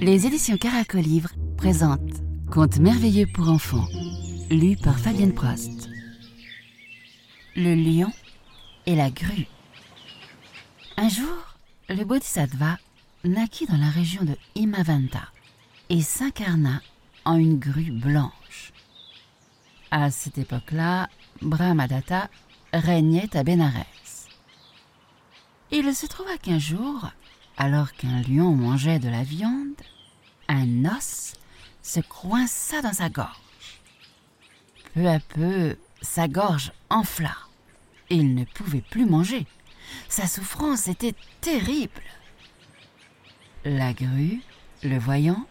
Les éditions Caracolivre présentent Contes merveilleux pour enfants, lu par Fabienne Prost. Le lion et la grue. Un jour, le Bodhisattva naquit dans la région de Himavanta et s'incarna en une grue blanche. À cette époque-là, Brahmadatta régnait à Bénarès. Il se trouva qu'un jour, alors qu'un lion mangeait de la viande, un os se coinça dans sa gorge. Peu à peu, sa gorge enfla. Il ne pouvait plus manger. Sa souffrance était terrible. La grue, le voyant,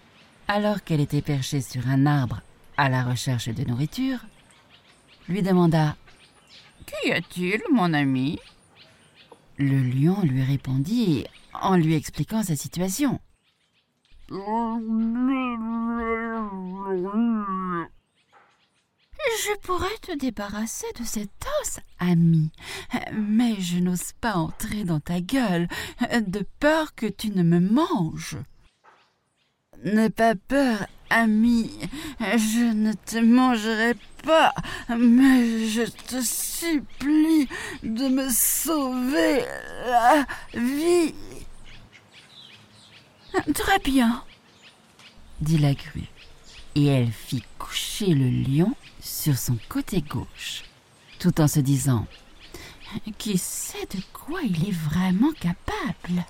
alors qu'elle était perchée sur un arbre à la recherche de nourriture, lui demanda Qu'y a-t-il, mon ami? Le lion lui répondit en lui expliquant sa situation. Je pourrais te débarrasser de cet os, ami, mais je n'ose pas entrer dans ta gueule, de peur que tu ne me manges. N'aie pas peur, ami, je ne te mangerai pas, mais je te supplie de me sauver la vie. Très bien, dit la grue, et elle fit coucher le lion sur son côté gauche, tout en se disant Qui sait de quoi il est vraiment capable?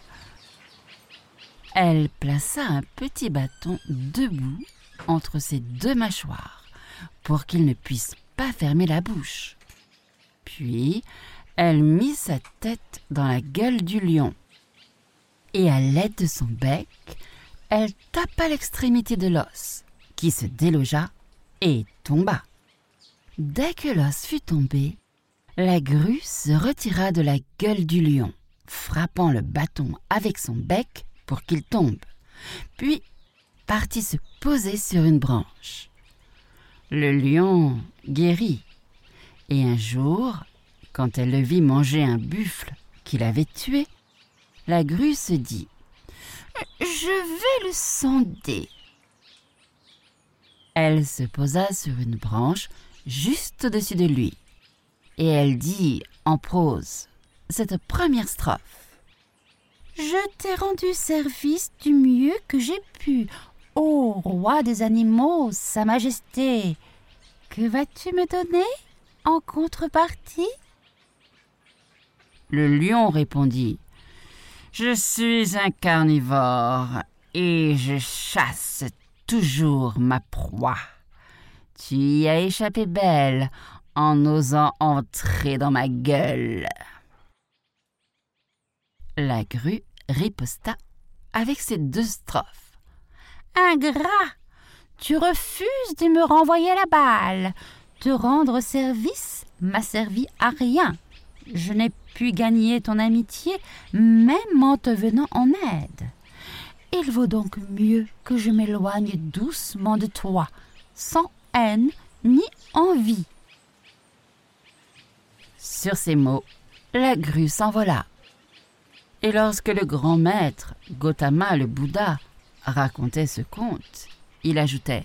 Elle plaça un petit bâton debout entre ses deux mâchoires pour qu'il ne puisse pas fermer la bouche. Puis, elle mit sa tête dans la gueule du lion et à l'aide de son bec, elle tapa l'extrémité de l'os, qui se délogea et tomba. Dès que l'os fut tombé, la grue se retira de la gueule du lion, frappant le bâton avec son bec pour qu'il tombe, puis partit se poser sur une branche. Le lion guérit, et un jour, quand elle le vit manger un buffle qu'il avait tué, la grue se dit Je vais le sonder. Elle se posa sur une branche juste au-dessus de lui, et elle dit en prose cette première strophe Je t'ai rendu service du mieux que j'ai pu, ô roi des animaux, Sa Majesté. Que vas-tu me donner en contrepartie? Le lion répondit je suis un carnivore et je chasse toujours ma proie. Tu y as échappé belle en osant entrer dans ma gueule. La grue riposta avec ces deux strophes. Ingrat, tu refuses de me renvoyer la balle. Te rendre service m'a servi à rien. Je n'ai pu gagner ton amitié même en te venant en aide. Il vaut donc mieux que je m'éloigne doucement de toi, sans haine ni envie. Sur ces mots, la grue s'envola. Et lorsque le grand maître, Gautama le Bouddha, racontait ce conte, il ajoutait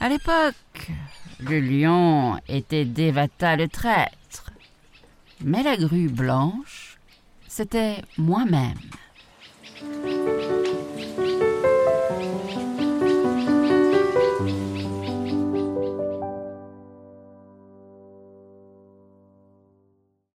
À l'époque, le lion était Devata le traître mais la grue blanche, c'était moi-même.